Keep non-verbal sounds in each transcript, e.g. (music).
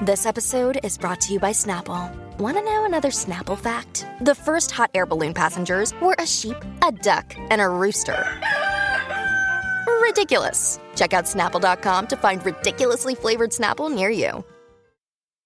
This episode is brought to you by Snapple. Want to know another Snapple fact? The first hot air balloon passengers were a sheep, a duck, and a rooster. Ridiculous. Check out snapple.com to find ridiculously flavored Snapple near you.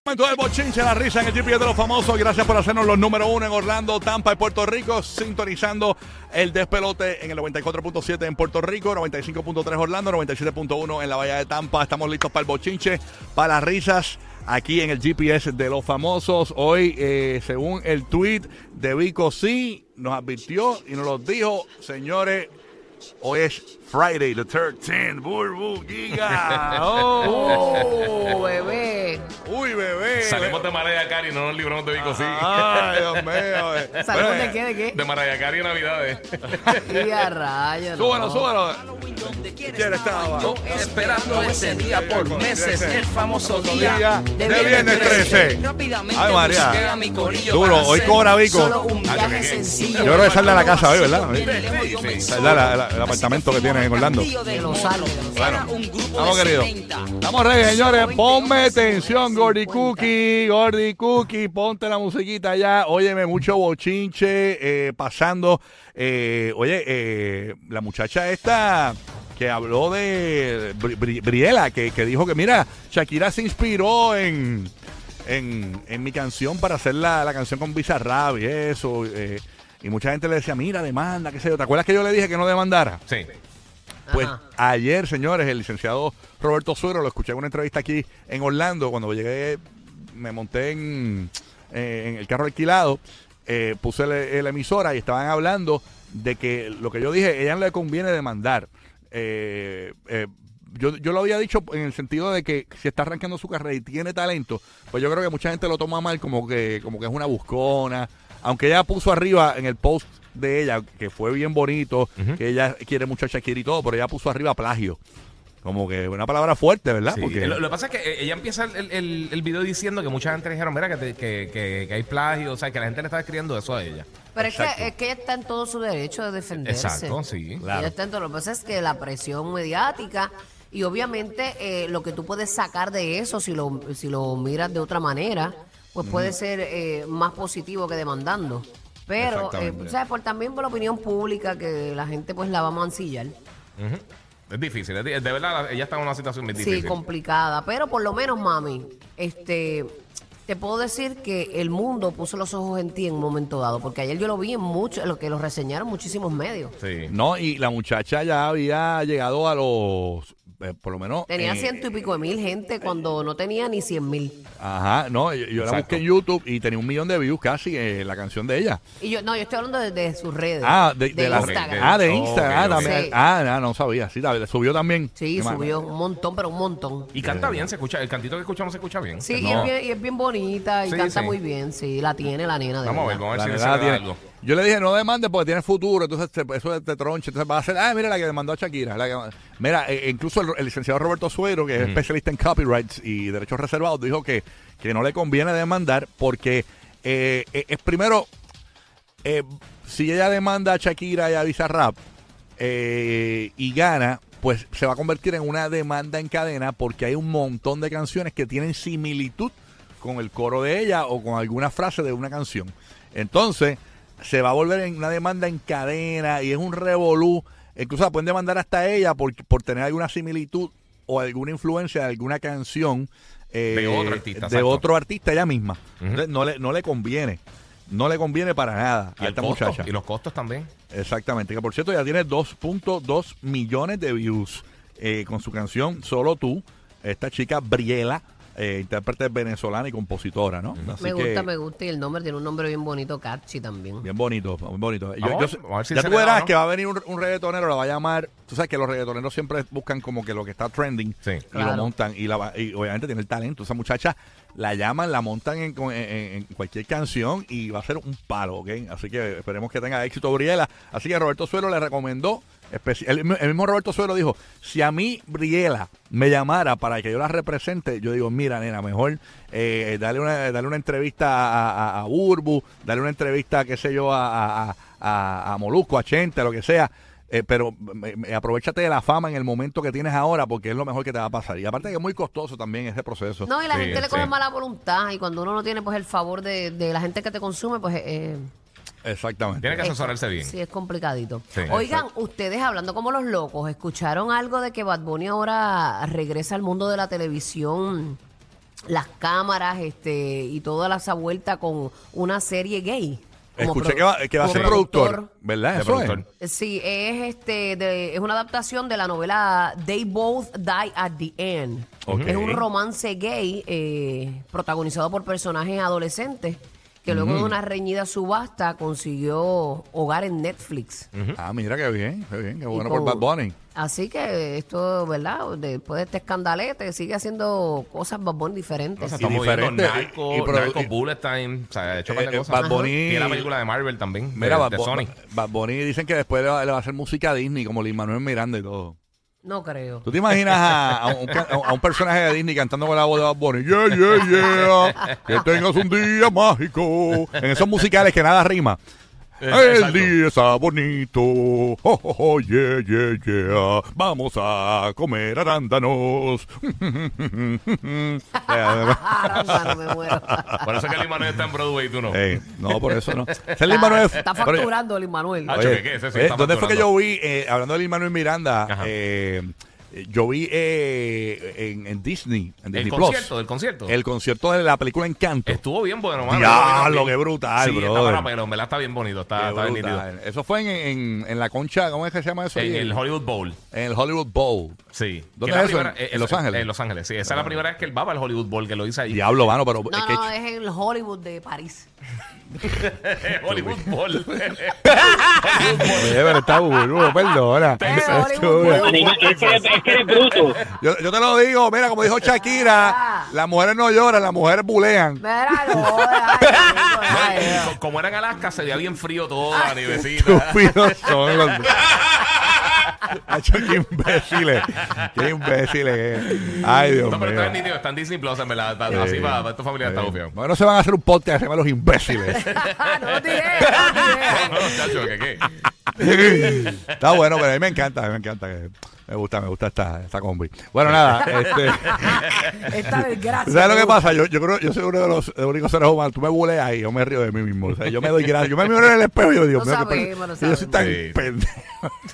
Momento del bochinche, la risa en el GPS de los famosos. Gracias por hacernos los número uno en Orlando, Tampa y Puerto Rico. Sintonizando el despelote en el 94.7 en Puerto Rico, 95.3 Orlando, 97.1 en la Bahía de Tampa. Estamos listos para el bochinche, para las risas aquí en el GPS de los famosos. Hoy, eh, según el tweet de Vico C, nos advirtió y nos lo dijo, señores. Hoy es Friday the 13th, Burbu Giga. (laughs) Oh. Oh, bebé. Uy, bebé. Salimos de Mariah Carey no nos libramos de Vico, sí. Ay, Dios mío. eh. (laughs) ¿Salimos Bueno, de qué? ¿De qué? De Mariah Carey en Navidades. (laughs) Y a rayos. no. Súbalo, súbalo. ¿Quién estaba? Esperando ese día por meses, el famoso Día de viernes 13. Rápidamente Ay, María. a Duro, hoy cobra Vico. solo un Ah, viaje qué- sencillo. Yo creo que sale de la casa hoy, ¿verdad? Sí, Sale el apartamento que tiene en Orlando. De los salos. Bueno, vamos, querido. Vamos, Reyes, señores. Ponme atención, Gordy Cookie. Gordy Cookie, ponte la musiquita ya. Óyeme, mucho bochinche eh, pasando. Eh, oye, eh, la muchacha esta que habló de Bri- Bri- Briela, que, que dijo que, mira, Shakira se inspiró en, en, en mi canción para hacer la, la canción con Bizarrap y eso. eh, y mucha gente le decía, mira, demanda, qué sé yo. ¿Te acuerdas que yo le dije que no demandara? Sí. Pues Ajá. ayer, señores, el licenciado Roberto Suero lo escuché en una entrevista aquí en Orlando. Cuando llegué, me monté en, eh, en el carro alquilado, eh, puse la emisora y estaban hablando de que lo que yo dije, ella no le conviene demandar. Eh, eh, yo, yo lo había dicho en el sentido de que si está arrancando su carrera y tiene talento, pues yo creo que mucha gente lo toma mal como que, como que es una buscona. Aunque ella puso arriba en el post de ella, que fue bien bonito, que ella quiere mucho a Shakira y todo, pero ella puso arriba plagio. Como que una palabra fuerte, ¿verdad? Sí, Porque Lo, lo que pasa es que eh, ella empieza el, el, el video diciendo que mucha gente le dijeron, mira, que, te- que, que, que hay plagio, o sea, que la gente le está escribiendo eso a ella. Pero es que, es que ella está en todo su derecho de defenderse. Exacto, sí. Ella está en todo. Lo que pasa es que la presión mediática y obviamente eh, lo que tú puedes sacar de eso, si lo, si lo miras de otra manera, pues puede ser eh, más positivo que demandando. Pero, eh. Por, también por la opinión pública que la gente pues la va a mancillar. Es difícil, es di- de verdad, ella está en una situación muy Sí, difícil. complicada. Pero por lo menos, mami, este, te puedo decir que el mundo puso los ojos en ti en un momento dado. Porque ayer yo lo vi en mucho, lo que lo reseñaron muchísimos medios. Sí. no, y la muchacha ya había llegado a los, eh, por lo menos... Tenía eh, ciento y pico de mil gente cuando no tenía ni cien mil. Ajá, no, yo, yo la busqué en YouTube y tenía un millón de views casi eh, la canción de ella. Y yo, no, yo estoy hablando de, de sus redes. Ah, de, de la Instagram. Ah, de Instagram. también. Sí. Ah, no, no sabía. Sí, la- subió también. Sí, subió un montón, pero un montón. Y canta bien, se escucha, el cantito que escuchamos se escucha bien. Sí, y, es bien, y es bien bonita y Sí, canta sí. muy bien. Sí, la tiene la nena. De Vamos a ver, vamos a La ver si nena se le algo. Yo le dije, no demandes porque tiene futuro, entonces te- eso te tronche. Entonces va a ser, ah, mira la que demandó a Shakira. la que- mira, eh, incluso el, el licenciado Roberto Suero, que es especialista en copyrights y derechos reservados, dijo que, que no le conviene demandar porque eh, eh, es primero, eh, si ella demanda a Shakira y a Bizarrap eh, y gana, pues se va a convertir en una demanda en cadena porque hay un montón de canciones que tienen similitud con el coro de ella o con alguna frase de una canción. Entonces, se va a volver en una demanda en cadena y es un revolú. Incluso la pueden demandar hasta ella por, por tener alguna similitud o alguna influencia de alguna canción eh, De otro artista, de exacto. otro artista ella misma. Entonces, no, le, no le conviene. No le conviene para nada a esta costo, muchacha. y los costos también. Exactamente, que por cierto ya tiene 2.2 millones de views eh, con su canción Solo tú, esta chica Briela, eh, intérprete venezolana y compositora, ¿no? Así Me que, gusta, me gusta. Y el nombre tiene un nombre bien bonito, catchy también. Bien bonito, muy bonito. Yo- Vamos, yo sé- vamos a ver si ya tú da, verás ¿no? que va a venir un, un reggaetonero, la va a llamar. Tú sabes que los reggaetoneros siempre buscan como que lo que está trending Sí. y Claro. lo montan. Y, la, va- y obviamente tiene el talento. Esa muchacha la llaman, la montan en, en- en cualquier canción y va a ser un palo, ¿ok? Así que esperemos que tenga éxito Briela. Así que Roberto Suelo le recomendó. El, el mismo Roberto Suelo dijo: Si a mí Briela me llamara para que yo la represente, yo digo: Mira, nena, mejor eh, dale, una, dale una entrevista a, a, a Burbu, dale una entrevista, qué sé yo, a, a, a, a Molusco, a Chente, lo que sea. Eh, pero me- me- aprovechate de la fama en el momento que tienes ahora porque es lo mejor que te va a pasar. Y aparte que es muy costoso también ese proceso. No, y la Sí, gente le sí. coge mala voluntad. Y cuando uno no tiene pues el favor de, de la gente que te consume, pues eh, Exactamente. Tiene que es- asesorarse bien. Sí, es complicadito. Sí, Oigan, ustedes hablando como los locos, ¿escucharon algo de que Bad Bunny ahora regresa al mundo de la televisión? Las cámaras este y toda esa vuelta con una serie gay. Como Escuché que va, que va a ser productor, ¿verdad? Eso es. productor. Sí, es este de- es una adaptación de la novela They Both Die at the End. Es un romance gay eh, protagonizado por personajes adolescentes que luego de una reñida subasta consiguió hogar en Netflix. Ah, mira qué bien, qué bien, qué bueno con- por Bad Bunny. Así que esto, ¿verdad? Después de este escandalete sigue haciendo cosas Bad Bunny O diferentes. sea, Y estamos viendo diferente, Narco, y- y produ- Narco y- Bullet Time, o sea, ha hecho Eh, par de eh, cosas. Bad Bunny- Y la película de Marvel también, Mira, de, Bad, de Bu- Sony. Bad Bunny dicen que después le va, le va a hacer música a Disney, como Lin Manuel Miranda y todo. No creo. ¿Tú te imaginas a, a un, a un personaje de Disney cantando con la voz de Bad Bunny? Yeah, yeah, yeah. (laughs) Que tengas un día mágico. En esos musicales que nada rima. Eh, El día está bonito. Oh, oh, oh, yeah, yeah, yeah. Vamos a comer arándanos. (laughs) Me muero. Por eso que el Manuel está en Broadway y tú no. Ey, no, por eso no. (laughs) Es Lin Manuel. Está pero- facturando el Manuel. Ah, eh, está ¿Dónde fue que yo vi, eh, hablando de Lin Manuel Miranda, Ajá. eh, yo vi eh, en, en Disney, en El Disney concierto, Plus, del concierto. el concierto de la película Encanto. Estuvo bien bueno, mano. Diablo, Bien. qué brutal, sí, brother. está pelo, en verdad está bien bonito, está, está bien nítido. Eso fue en, en, en la concha, ¿cómo es que se llama eso? En ahí? el Hollywood Bowl. En el Hollywood Bowl. Sí. ¿Dónde es eso? primera- ¿En- eh, en Los esa- Ángeles? En Los Ángeles, sí. Esa es la primera vez que él va al Hollywood Bowl, que lo hizo ahí. Diablo, mano, pero No, es que no, es en el Hollywood de París. (laughs) (laughs) Hollywood Bowl. Pero está burro, perdona. Eh. Es que, eres, es que eres bruto. Yo, yo te lo digo, mira, como dijo Shakira, las mujeres no lloran, las mujeres bulean. Mira, no, Como era en Alaska, se veía bien frío todo, la nivecita. Estúpidos son los. (laughs) Hacho, qué imbéciles. Qué imbéciles. Ay, Dios No, pero mío. está en está en Disney Plus, en verdad. está- Sí. Así para, para esta familia está Sí. bufiado. Bueno, se van a hacer un podcast que se llama Los Imbéciles. no lo tiré, no. No, (laughs) no, chacho, ¿qué qué? (laughs) Está bueno, pero a mí me encanta, a mí me encanta. Me gusta, me gusta esta, esta combi. Bueno, nada, (laughs) este. Esta desgracia. ¿Sabes lo que pasa? Yo, yo creo yo soy uno de los, de los únicos seres humanos. Tú me buleas y yo me río de mí mismo. O sea, yo me doy gracias. Yo me miro en el espejo y yo digo, Lo Dios mío, qué sabemos, lo yo soy tan. Sí. (laughs) pendejo.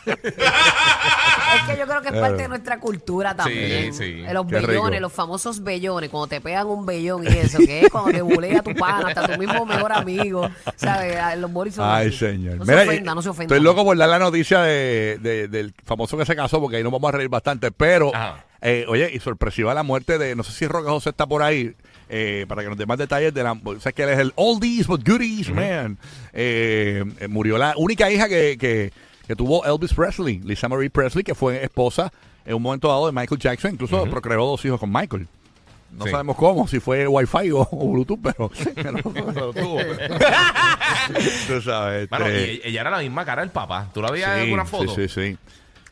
Es que yo creo que es parte de nuestra cultura también. sí. Eh, Los Qué rico. bellones, los famosos bellones, cuando te pegan un bellón y eso, que es cuando te bulea tu pana, hasta tu mismo mejor amigo. ¿Sabes? Los boris son Ay, así. señor. No Mira, se ofenda, no se ofenda. Estoy loco por dar la noticia de, de- del famoso que se casó, porque ahí nos vamos a reír bastante. Pero, Ajá. eh, oye, y sorpresiva la muerte de, no sé si Roque José está por ahí, eh, para que nos dé más detalles de la. O sea, que él es el oldies but goodies, man. Eh, eh, murió la única hija que, que, que tuvo Elvis Presley, Lisa Marie Presley, que fue esposa en un momento dado de Michael Jackson, incluso procreó dos hijos con Michael. No Sí. sabemos cómo, si fue Wi-Fi o, o Bluetooth, pero, pero lo tuvo. (laughs) Tú sabes. Bueno, este- y ella era la misma cara del papá. ¿Tú la veías en Sí, alguna foto? Sí, sí, sí.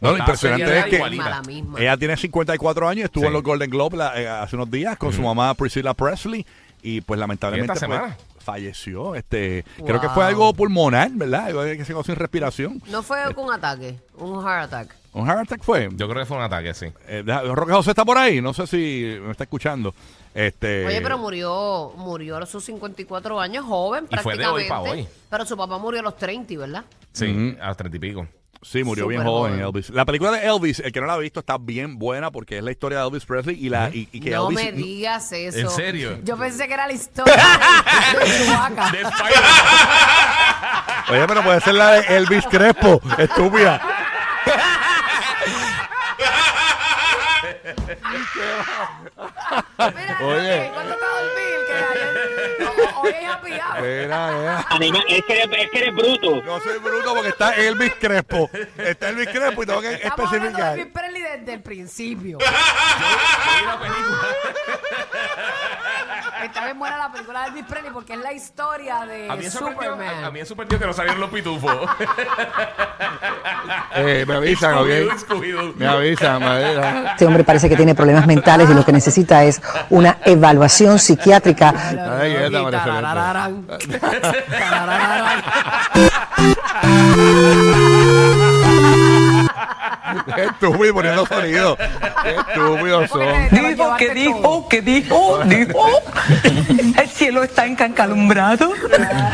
No, lo impresionante es que igualita. Ella tiene 54 años, estuvo Sí. en los Golden Globes la- eh, hace unos días con su mamá Priscilla Presley y pues lamentablemente esta pues, semana? falleció. Este, creo que Wow. fue algo pulmonar, ¿verdad? Algo que se quedó sin respiración. No fue con un ataque, un heart attack. Un heart attack fue. Yo creo que fue un ataque, sí. Eh, deja- Roque José está por ahí, no sé si me está escuchando. Este, Oye, pero murió, murió a sus 54 años, joven Y fue de hoy prácticamente. pa' hoy. Pero su papá murió a los 30, ¿verdad? Sí, a los treinta y pico. Sí, murió bien joven, joven. Elvis. La película de Elvis, el que no la ha visto, está bien buena porque es la historia de Elvis Presley y, la, y, y que no Elvis... me digas eso. ¿En serio? Yo pensé que era la historia de, (laughs) de Chewbacca. De Oye, pero puede ser la de Elvis Crespo, estúpida. Mira, Oye. ¿cuánto a dormir? Que Hoy es happy hour. Mira, mira. Anima- es, que eres, es que eres bruto. No soy bruto porque está Elvis Crespo. Está Elvis Crespo y tengo que Estamos hablando de especificar. Elvis Presley desde el principio. (laughs) Está bien buena la película de Elvis Presley porque es la historia de A mí me sorprendió, Superman. a, a mí me sorprendió que no salieron los pitufos. (laughs) Eh, me avisan, Scooby-Doo, ¿ok? Scooby-Doo. Me avisan, me avisan. Este hombre parece que tiene problemas mentales y lo que necesita es una evaluación psiquiátrica. Ay, quieta, María Celeste. Tarararán. (laughs) Tarararán. (laughs) (laughs) Estúpido poniendo sonido. Estúpidos ¿Por qué son. Dijo que dijo, que dijo, dijo. El cielo está encalumbrado.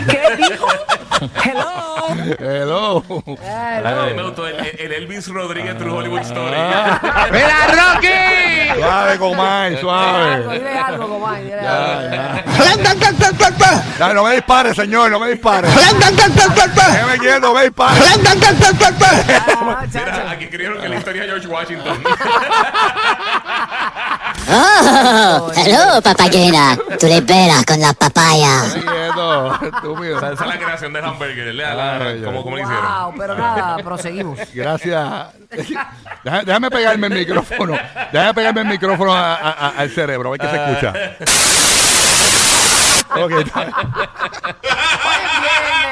¿Qué dijo? Hello. Hello. Mí me gustó el, el Elvis Rodríguez True Hollywood Story. (laughs) ¡Mira, Rocky! Suave, Comay, suave. dile algo, Comay, dile no me dispare, señor, no me dispare. Déjeme quieto, no me dispare. Ah. Mira, aquí escribieron que la historia de George Washington. (laughs) Oh, hello, papayera. Tú le pelas con la papaya. Déjeme quieto, estúpido. Esa es la creación del hamburger. La, la-. ¿Cómo, cómo lo hicieron? Wow, pero nada, (laughs) proseguimos. Gracias. Déjame, déjame pegarme el micrófono. Déjame pegarme el micrófono a- a- a- al cerebro, a ver qué se escucha. (laughs) Ok.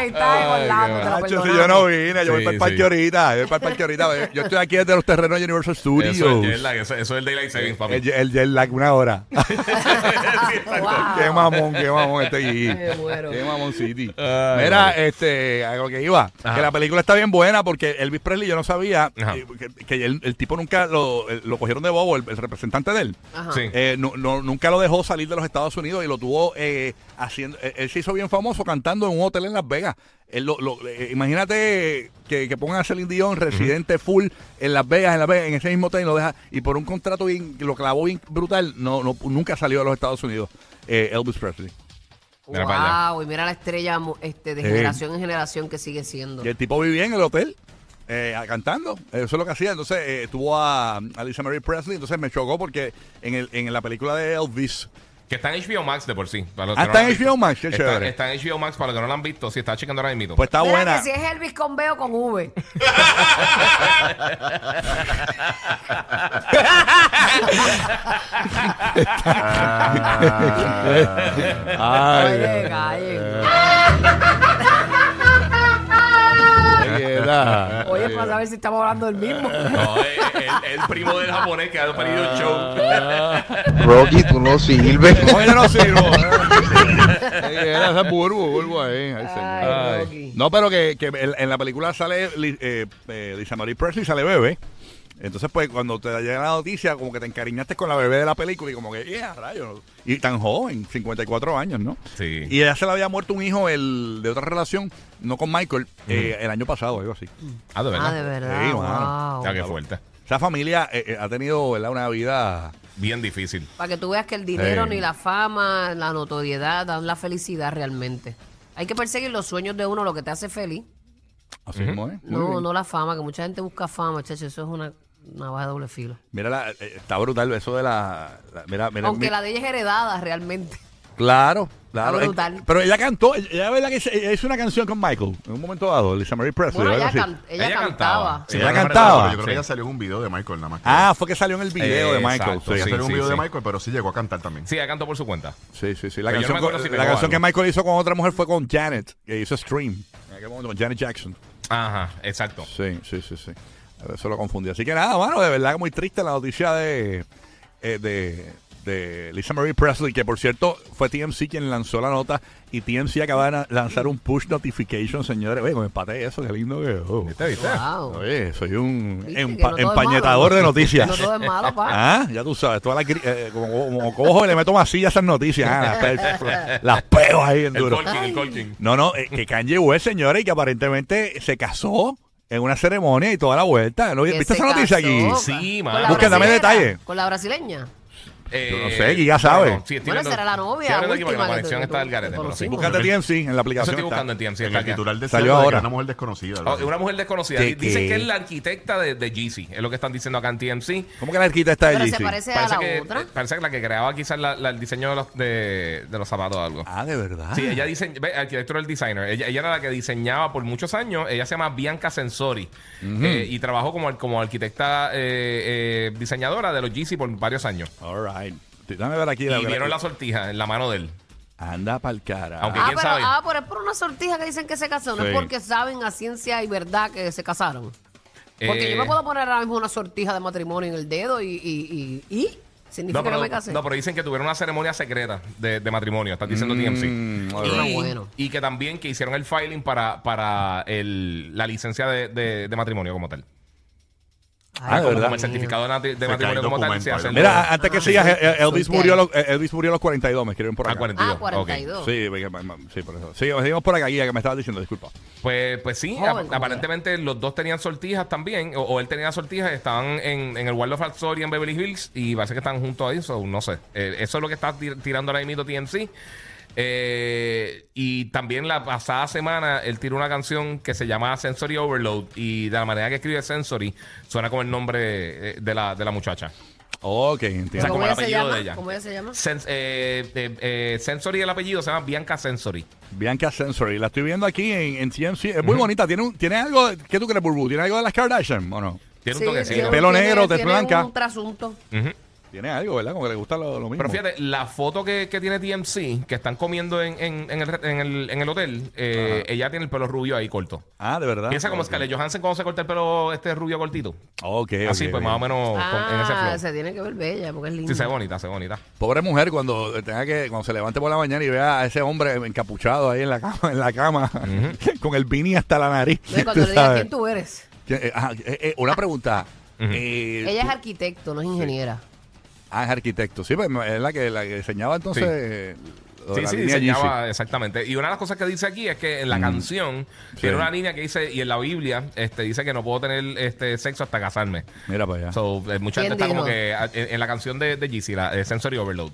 Es viernes, está en Orlando, te lo Nacho, si perdonamos. yo no vine, yo voy Sí, para el parque sí. ahorita. Yo voy para el parque ahorita. Yo estoy aquí desde los terrenos de Universal Studios. Eso es jet lag, eso, eso es el Daylight Savings, papi. El, el jet lag, una hora. (laughs) (laughs) Wow. qué mamón, qué mamón este. Me muero. Qué mamón City. Ay, Mira, este, a lo que iba, Ajá. que la película está bien buena porque Elvis Presley yo no sabía Ajá. eh, que, que el, el tipo nunca lo, lo cogieron de bobo, el, el representante de él. Ajá. Sí. Eh, no, no- nunca lo dejó salir de los Estados Unidos y lo tuvo eh, haciendo. eh, Él se hizo bien famoso cantando en un hotel en Las Vegas. Lo- lo- eh, imagínate que, que pongan a Celine Dion residente full en Las Vegas, en Las Vegas, en ese mismo hotel y lo deja y por un contrato bien, lo clavó bien brutal, no, no nunca salió de los Estados Unidos. eh, Elvis Presley. Mira para allá. Wow, y mira la estrella este, de Sí. generación en generación que sigue siendo. Y el tipo vivía en el hotel. eh, cantando, eso es lo que hacía. Entonces eh, tuvo a, a Lisa Marie Presley. Entonces me chocó porque en, el, en la película de Elvis, Que está en HBO Max de por sí. para los Ah, no está en han visto. HBO Max, qué está, chévere. está en HBO Max para los que no lo han visto. Si está chequeando ahora mismo. pues está Mira buena. que si es Elvis con B o con V. Ay, Oye, callen. qué edad. Para saber si estamos hablando del mismo. (laughs) No, es el, el primo del japonés que ha pedido el show. Rocky, tú no sirves. (laughs) No, yo no sirvo. ¿eh? Era ese burbu, burbu ahí. Ay, señor. Ay. No, pero que, que en, en la película sale eh, eh, Lisa Marie Presley, sale bebé. Entonces, pues, cuando te llega la noticia, como que te encariñaste con la bebé de la película y como que, yeah, rayos. Y tan joven, 54 años, ¿no? Sí. Y ella se le había muerto un hijo el, de otra relación, no con Michael, eh, el año pasado, algo así. Ah, de verdad. Ah, de verdad. Sí, mano. wow. Ya que fuerte. Esa familia eh, eh, ha tenido ¿verdad? una vida... Bien difícil. Para que tú veas que el dinero, Sí. ni la fama, la notoriedad dan la felicidad realmente. Hay que perseguir los sueños de uno, lo que te hace feliz. Así mismo, ¿eh? Muy No, bien. no la fama, que mucha gente busca fama, chacho, eso es una, una baja de doble filo. Mira, la- eh, está brutal eso de la... la- mira, mira, Aunque mi- la de ella es heredada realmente. Claro, claro. Está brutal. Eh, Pero ella cantó, ella verdad que hizo- ella hizo una canción con Michael en un momento dado, Lisa Marie Presley. Bueno, ella, así. can- ella Ella cantaba. cantaba. Sí, pero ella cantaba. Yo creo Sí. que ella salió en un video de Michael nada más. Ah, fue que salió en el video de Exacto, Michael. Sí, ella sí, salió en un video sí. de Michael, pero sí llegó a cantar también. Sí, ella cantó por su cuenta. sí, sí. sí. La Pero yo no canción, si la canción que. Michael hizo con otra mujer fue con Janet, que hizo Stream. En aquel momento, con Janet Jackson. Ajá, exacto. Sí, sí, sí, sí. Eso lo confundí. Así que nada, mano, de verdad que muy triste la noticia de, eh, de, de Lisa Marie Presley, que por cierto fue TMC quien lanzó la nota y TMC acaba de lanzar un push notification, señores. Oye, me empaté eso, qué lindo que oh. ¿Viste, viste? Wow. Oye, soy un empa- no empañetador malo. de noticias. No todo es malo, pa. (laughs) Ah, ya tú sabes, todas las gri- eh, como, como cojo y le meto masilla a esas noticias, ah, las, (laughs) las pego ahí en El duro. El. No, no, eh, que Kanye West, señores, y que aparentemente se casó en una ceremonia y toda la vuelta. ¿Viste esa noticia aquí? Sí, mano. Busca, dame brasilera, detalle. Con la brasileña. Eh, Yo no sé, Giga sabe. sí, estoy Bueno, viendo- será la novia estoy abriendo aquí porque última la que conexión está del garete, tú pero sí. conocimos. Búscate TMC en la Eso aplicación. estoy está. buscando en TMC. En está el acá. titular de Salió ahora. Una mujer desconocida. Oh, una mujer desconocida. ¿Qué, Di- Dicen qué? que es la arquitecta de, de Jeezy. Es lo que están diciendo acá en TMC. ¿Cómo que la arquitecta de Pero se Yeezy? parece a Parece la que, otra. eh, parece que la que creaba quizás la- la- el diseño de los, de, de los zapatos o algo. Ah, de verdad. Sí, ella dice, ve, arquitectura del designer. Ella, ella era la que diseñaba por muchos años. Ella se llama Bianca Sensori. Eh, y trabajó como, como arquitecta eh, eh, diseñadora de los Yeezy por varios años. All right. Déjame ver aquí. Y vieron la sortija en la mano de él. Anda pa'l cara. Aunque- Ah, ¿quién pero, sabe? ah, pero es por una sortija que dicen que se casaron, no Sí. es porque saben a ciencia y verdad que se casaron. Porque Eh, yo me puedo poner ahora mismo una sortija de matrimonio en el dedo y, y, y, y significa No pero, que me casé. no, pero dicen que tuvieron una ceremonia secreta de, de matrimonio. Están diciendo TMC. Mm, all Y, right. Bueno. y que también que hicieron el filing para, para el, la licencia de, de- de matrimonio como tal. Ah, de como, el certificado de, matrimonio como tal. se hace Mira, antes que Ah, sigas, eh, Elvis, murió a que- los, eh, Elvis murió a los 42, me escriben por Ah, acá. 42. Ah, 42. Sí, porque- ma- ma- sí, por eso. Sí, seguimos por acá, Guía, que me estaba diciendo, disculpa. Pues, pues sí, ap- aparentemente los dos tenían sortijas también, o, o él tenía sortijas, estaban en, en el Waldorf Astoria en Beverly Hills y parece que están juntos ahí, so, no sé. Eh, eso es lo que está tir- tirando ahora mismo TMC. Eh, y también la pasada semana él tiró una canción que se llama Sensory Overload y de la manera que escribe Sensory suena como el nombre eh, de la, de la muchacha. Ok, O sea, entiendo. como ¿Cómo el apellido llama? de ella. ¿Cómo ella se llama? Sens- eh, eh, eh, Sensory, el apellido se llama Bianca Sensory. Bianca Sensory, la estoy viendo aquí en, en TMC. Es muy bonita. ¿Tiene, un, ¿Tiene algo? ¿Qué tú crees, Burbu? ¿Tiene algo de las Kardashian o no? Tiene Sí, un toquecito. tiene- Pelo tiene- negro, tez tiene blanca. un trasunto. Ujú. Tiene algo, ¿verdad? Como que le gusta lo, lo mismo. Pero fíjate, la foto que, que tiene TMC, que están comiendo en, en- en el, en, el, en el hotel, eh, ella tiene el pelo rubio ahí corto. Ah, de verdad. Piensa como. Scarlett Johansson cuando se corta el pelo este rubio cortito. Ok, Así, ok, pues más o menos con- en ese Ah, flow. se tiene que ver bella porque es linda. Sí, se ve bonita, se ve bonita. Pobre mujer cuando tenga que cuando se levante por la mañana y vea a ese hombre encapuchado ahí en la cama, en la cama (laughs) con el beanie hasta la nariz. No, y cuando le digas quién tú eres. ¿Quién- eh, ah, eh, eh, una pregunta. Eh, Ella es arquitecto, no es ingeniera. Ah, es arquitecto. Sí, pues es la que, la que diseñaba entonces. eh, Sí, la sí, diseñaba Yeezy. exactamente. Y una de las cosas que dice aquí es que en la canción tiene una línea que dice, y en la Biblia este, dice que no puedo tener este sexo hasta casarme. Mira para allá. So, eh, mucha ¿Quién gente está como que en, en la canción de, de Yeezy, la de Sensory Overload.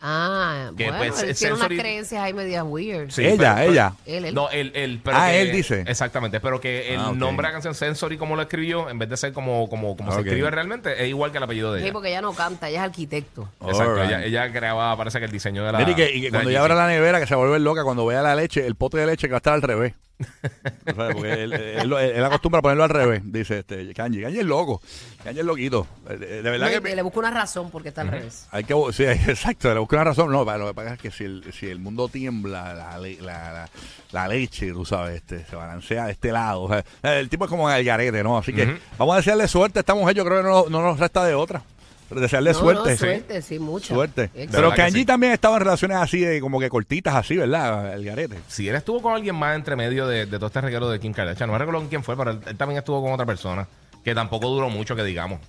Ah, Que, bueno, pues, él tiene sensory- unas creencias ahí medias weird. Sí, ella, pero- ella. Él, él. No, el, el, pero Ah, que- él dice. Exactamente, pero que el Ah, nombre de la canción Sensory, como lo escribió, en vez de ser como, como, como se escribe realmente, es igual que el apellido de Sí, ella. porque ella no canta, ella es arquitecto. Exacto, ella, ella creaba, parece que el diseño de la. Mira, y que, y que cuando la ella abra la nevera, que se volver loca cuando vea la leche, el pote de leche que va a estar al revés. (laughs) O sea, porque él, él- él- él acostumbra a ponerlo al revés, dice este Kanji. Kanji es loco. Kanji es loquito. De, verdad No, y que. le busco una razón porque está al revés. Hay que, sí, (laughs) exacto, le busqué una razón. No, lo que pasa es que si el, si el mundo tiembla, la, le- la, la, la leche, tú sabes, este, se balancea de este lado. O sea, el tipo es como el garete, ¿no? Así que vamos a desearle suerte a esta mujer. Yo creo que no, no nos resta de otra. Desearle No, suerte. no, suerte, sí, mucha. Suerte. Pero que Kanji sí. también estaba en relaciones así, de como que cortitas, así, ¿verdad? El garete. Si él estuvo con alguien más entre medio de, de todo este reguero de Kim Kardashian, no me recuerdo con quién fue, pero él, él también estuvo con otra persona que tampoco duró mucho, que digamos.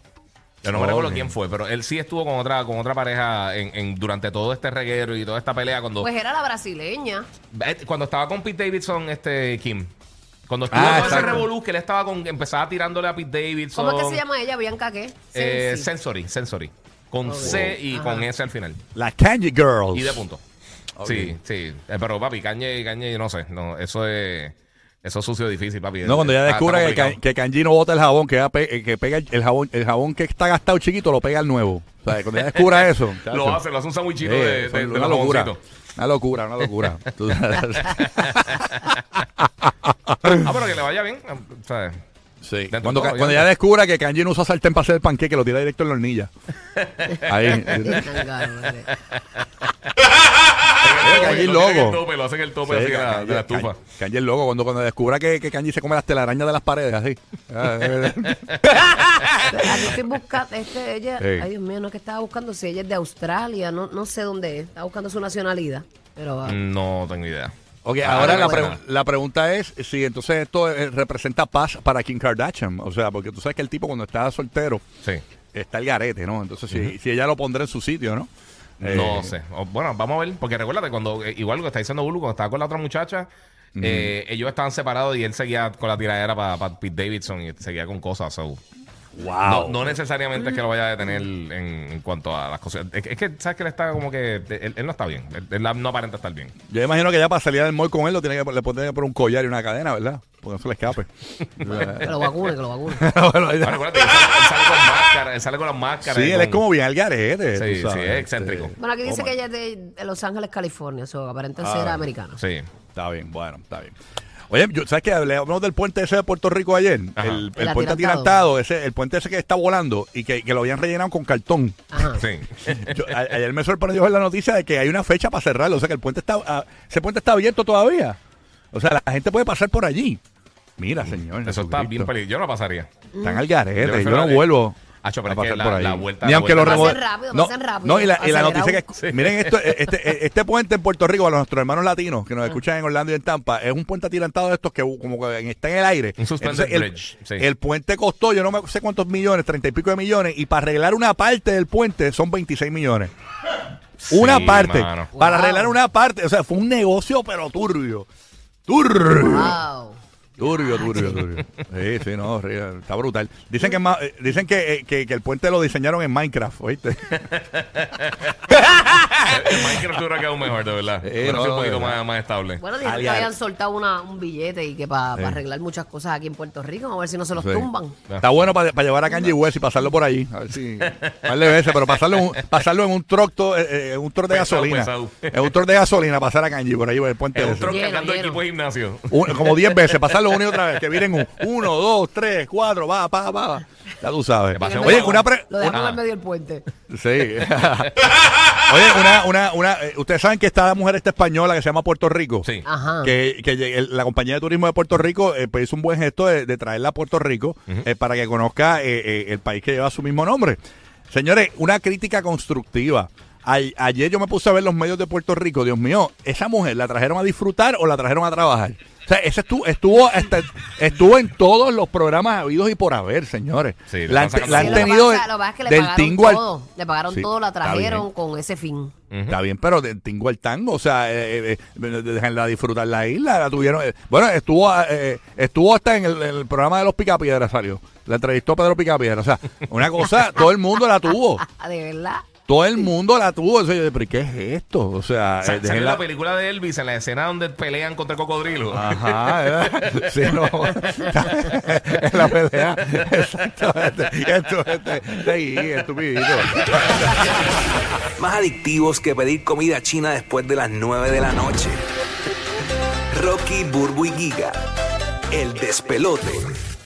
Yo no me recuerdo quién fue, pero él sí estuvo con otra, con otra pareja en, en- durante todo este reguero y toda esta pelea cuando, Pues era la brasileña. eh, cuando estaba con Pete Davidson, este Kim. Cuando estuvo Ah, todo ese revolú que él estaba con, empezaba tirándole a Pete Davidson. ¿Cómo es que se llama ella? Bianca qué? Eh, sensory, Sensory. Con C y Ajá. con S al final. La Kanji Girls. Y de punto. Sí, sí. Eh, pero papi, cañe, cañe, no sé. No, eso es. Eso es sucio difícil, papi. No, cuando ya Está- descubra está que, que Kanji no bota el jabón, que, pe- eh, que pega el, jabón, el jabón que está gastado chiquito, lo pega al nuevo. O sea, cuando ya descubra (laughs) eso. Lo hace, lo hace un sandwichito Sí, de, de, de una locura. Una locura, una locura. (laughs) Ah, pero que le vaya bien. O sea, Sí. Dentro Cuando, todo, cuando ya descubra que Kanji no usa sartén para hacer el panqueque, lo tira directo en la hornilla. (laughs) Ahí. Kanji el loco. tope, lo hacen en el tope Sí, así de la, Kanji- de la estufa. Kanji- Kanji es loco. Cuando, cuando descubra que, que Kanji se come las telarañas de las paredes, así. Ah, (laughs) Aquí estoy buscando, este, ella, Sí. ay Dios mío, no es que estaba buscando si ella es de Australia, no, no sé dónde es, estaba buscando su nacionalidad, pero ah, No tengo idea. Ok, Ah, ahora la, bueno. pregu- la pregunta es si entonces esto eh, representa paz para Kim Kardashian. O sea, porque tú sabes que el tipo cuando está soltero Sí. está el garete, ¿no? Entonces, si, si ella lo pondrá en su sitio, ¿no? No Eh, sé. O- bueno, vamos a ver. Porque recuérdate, cuando eh, igual lo que está diciendo Bulu, cuando estaba con la otra muchacha, eh, ellos estaban separados y él seguía con la tiradera para Pete Davidson y seguía con cosas. so. Wow. No, no necesariamente es que lo vaya a detener en, en cuanto a las cosas. Es, que- es que, ¿sabes que Él está como que. Él, él no está bien. Él, él no aparenta estar bien. Yo imagino que ya para salir del mall con él lo tiene que, le que poner un collar y una cadena, ¿verdad? Porque no se le escape. (laughs) Que lo vacune, que lo vacune. (laughs) Bueno, él sale, él sale con máscara. Él sale con las máscaras. sí, él es como bien al garete. Sí, sí, es excéntrico. este. Bueno, aquí dice Oh, que ella es de, Los Ángeles, California. Eso aparenta Ah, ser bueno. americano. Sí. Está bien, bueno, está bien. Oye, yo, ¿sabes qué? Hablamos del puente ese de Puerto Rico ayer. Ajá. El, el El puente atirantado. ese, el puente ese que está volando y que, que lo habían rellenado con cartón. Ajá. Sí. (laughs) Yo- a- ayer me sorprendió ver la noticia de que hay una fecha para cerrarlo. O sea, que el puente está, ah, ese puente está abierto todavía. O sea, la gente puede pasar por allí. Mira, señor. Eso está bien peligroso. Yo no pasaría. Están al Yo garete. Yo, no vuelvo. Acho, pero a es que pasar la- por ahí. la vuelta- Ni la aunque lo vuelta- remuevan. Pasen rápido, no, pasen rápido, no, y la, y la noticia que. Miren esto: este, este puente en Puerto Rico, a nuestros hermanos latinos que nos escuchan en Orlando y en Tampa, es un puente atirantado de estos que como que está en el aire. Un Entonces, el, bridge, sí. el puente costó, yo no me sé cuántos millones, treinta y pico de millones, y para arreglar una parte del puente son 26 millones. Una Sí, parte. mano. Para Wow. arreglar una parte. O sea, fue un negocio, pero turbio. Turbio. Wow. Turbio, turbio, turbio. Sí, sí, no, está brutal. Dicen que es más- eh, dicen que, eh, que, que el puente lo diseñaron en Minecraft, ¿oíste? (laughs) El Minecraft hubiera quedado mejor, de verdad. Eh, Hubiera no, sido un de poquito verdad. más, más estable. Bueno, dijeron que habían soltado una, un billete y que para Sí. arreglar muchas cosas aquí en Puerto Rico, a ver si no se los Sí. tumban. Está bueno para llevar a Kanye West y pasarlo por allí. A ver si. Par de veces, pero pasarlo en un, pasarlo en un truck, to- eh, eh, en un truck de Pesado, gasolina. pesado. En un truck de gasolina, pasar a Kanye por ahí por el puente. Es un ese. tronco Lleno, cargando lleno. equipo de gimnasio. Un- como 10 veces, pasarlo una y otra vez. Que vienen un 1, 2, 3, 4, va, va, va. Ya tú sabes. Oye, medio- una pre- Lo dejamos una- en medio del puente. Sí. (laughs) Oye, una, una, una, eh, ustedes saben que esta mujer esta española que se llama Puerto Rico. Sí. Ajá. Que, que la compañía de turismo de Puerto Rico eh, pues hizo un buen gesto de, de traerla a Puerto Rico eh, para que conozca eh, eh, el país que lleva su mismo nombre. Señores, una crítica constructiva. Ay- ayer yo me puse a ver los medios de Puerto Rico. Dios mío, ¿esa mujer la trajeron a disfrutar o la trajeron a trabajar? O sea, ese estuvo, estuvo, hasta- estuvo en todos los programas habidos y por haber, señores. Sí, le la, han, están sacando la han Sí, lo que tenido pasa- lo que pasa es que le del pagaron tingo al- todo. Le pagaron Sí, todo, la trajeron con ese fin. Está bien, pero de tingo el tango, o sea, eh, eh, eh, déjenla disfrutar la isla, la tuvieron. eh, bueno, estuvo eh, estuvo hasta en el, en el programa de los Picapiedras, salió. La entrevistó Pedro Picapiedra, o sea, una cosa, (laughs) todo el mundo la tuvo. De verdad. Todo el mundo la tuvo. O sea, yo, pero ¿y ¿qué es esto? O sea, Sa- eh, ¿Salió déjenla- la película de Elvis en la escena donde pelean contra el cocodrilo? Ajá, (laughs) sí, no. en (laughs) la pelea. Exactamente. Esto, este, estupidito. Más adictivos que pedir comida china después de las 9 de la noche. Rocky, Burbu y Giga. El despelote.